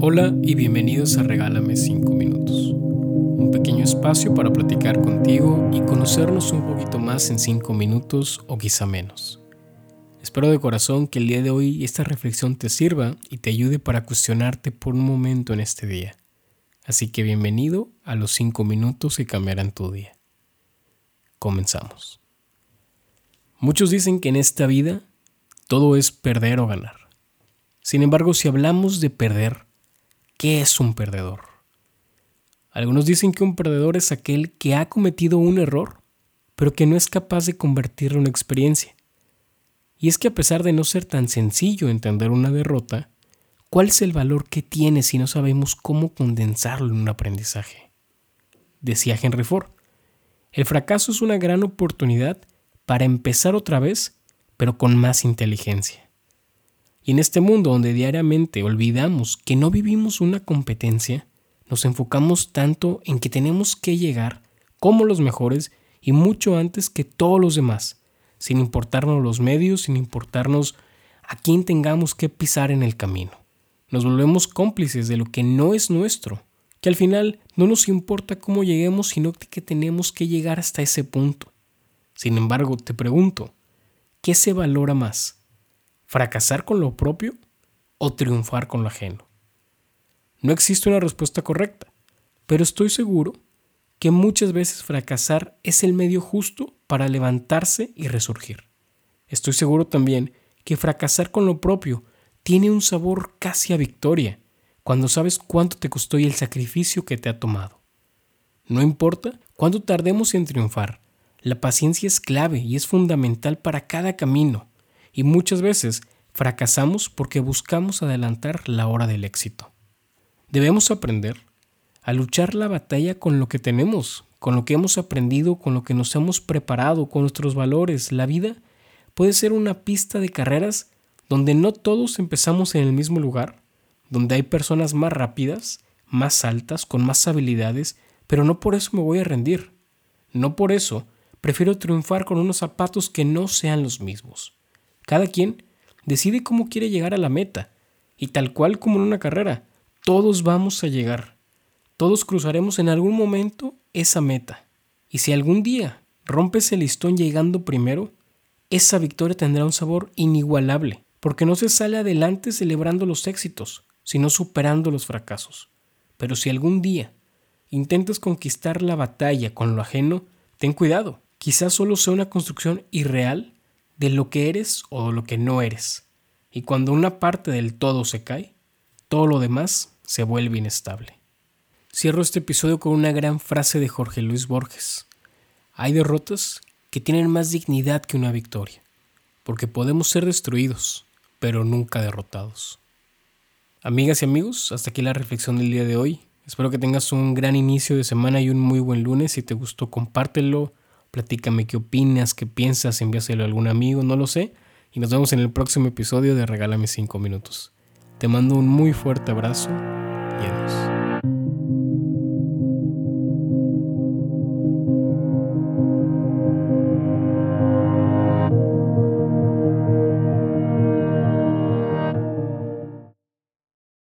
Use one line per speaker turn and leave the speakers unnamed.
Hola y bienvenidos a Regálame 5 minutos, un pequeño espacio para platicar contigo y conocernos un poquito más en 5 minutos o quizá menos. Espero de corazón que el día de hoy esta reflexión te sirva y te ayude para cuestionarte por un momento en este día. Así que bienvenido a los 5 minutos que cambiarán tu día. Comenzamos. Muchos dicen que en esta vida todo es perder o ganar. Sin embargo, si hablamos de perder, ¿qué es un perdedor? Algunos dicen que un perdedor es aquel que ha cometido un error, pero que no es capaz de convertirlo en experiencia. Y es que a pesar de no ser tan sencillo entender una derrota, ¿cuál es el valor que tiene si no sabemos cómo condensarlo en un aprendizaje? Decía Henry Ford, el fracaso es una gran oportunidad para empezar otra vez, pero con más inteligencia. Y en este mundo donde diariamente olvidamos que no vivimos una competencia, nos enfocamos tanto en que tenemos que llegar como los mejores y mucho antes que todos los demás, sin importarnos los medios, sin importarnos a quién tengamos que pisar en el camino. Nos volvemos cómplices de lo que no es nuestro, que al final no nos importa cómo lleguemos, sino que tenemos que llegar hasta ese punto. Sin embargo, te pregunto, ¿qué se valora más? ¿Fracasar con lo propio o triunfar con lo ajeno? No existe una respuesta correcta, pero estoy seguro que muchas veces fracasar es el medio justo para levantarse y resurgir. Estoy seguro también que fracasar con lo propio tiene un sabor casi a victoria, cuando sabes cuánto te costó y el sacrificio que te ha tomado. No importa cuánto tardemos en triunfar, la paciencia es clave y es fundamental para cada camino, y muchas veces fracasamos porque buscamos adelantar la hora del éxito. Debemos aprender a luchar la batalla con lo que tenemos, con lo que hemos aprendido, con lo que nos hemos preparado, con nuestros valores. La vida puede ser una pista de carreras donde no todos empezamos en el mismo lugar, donde hay personas más rápidas, más altas, con más habilidades, pero no por eso me voy a rendir. No por eso prefiero triunfar con unos zapatos que no sean los mismos. Cada quien decide cómo quiere llegar a la meta, y tal cual como en una carrera, todos vamos a llegar. Todos cruzaremos en algún momento esa meta. Y si algún día rompes el listón llegando primero, esa victoria tendrá un sabor inigualable, porque no se sale adelante celebrando los éxitos, sino superando los fracasos. Pero si algún día intentas conquistar la batalla con lo ajeno, ten cuidado, quizás solo sea una construcción irreal de lo que eres o lo que no eres. Y cuando una parte del todo se cae, todo lo demás se vuelve inestable. Cierro este episodio con una gran frase de Jorge Luis Borges. Hay derrotas que tienen más dignidad que una victoria, porque podemos ser destruidos, pero nunca derrotados. Amigas y amigos, hasta aquí la reflexión del día de hoy. Espero que tengas un gran inicio de semana y un muy buen lunes. Si te gustó, compártelo Platícame qué opinas, qué piensas, envíaselo a algún amigo, no lo sé. Y nos vemos en el próximo episodio de Regálame 5 minutos. Te mando un muy fuerte abrazo y adiós.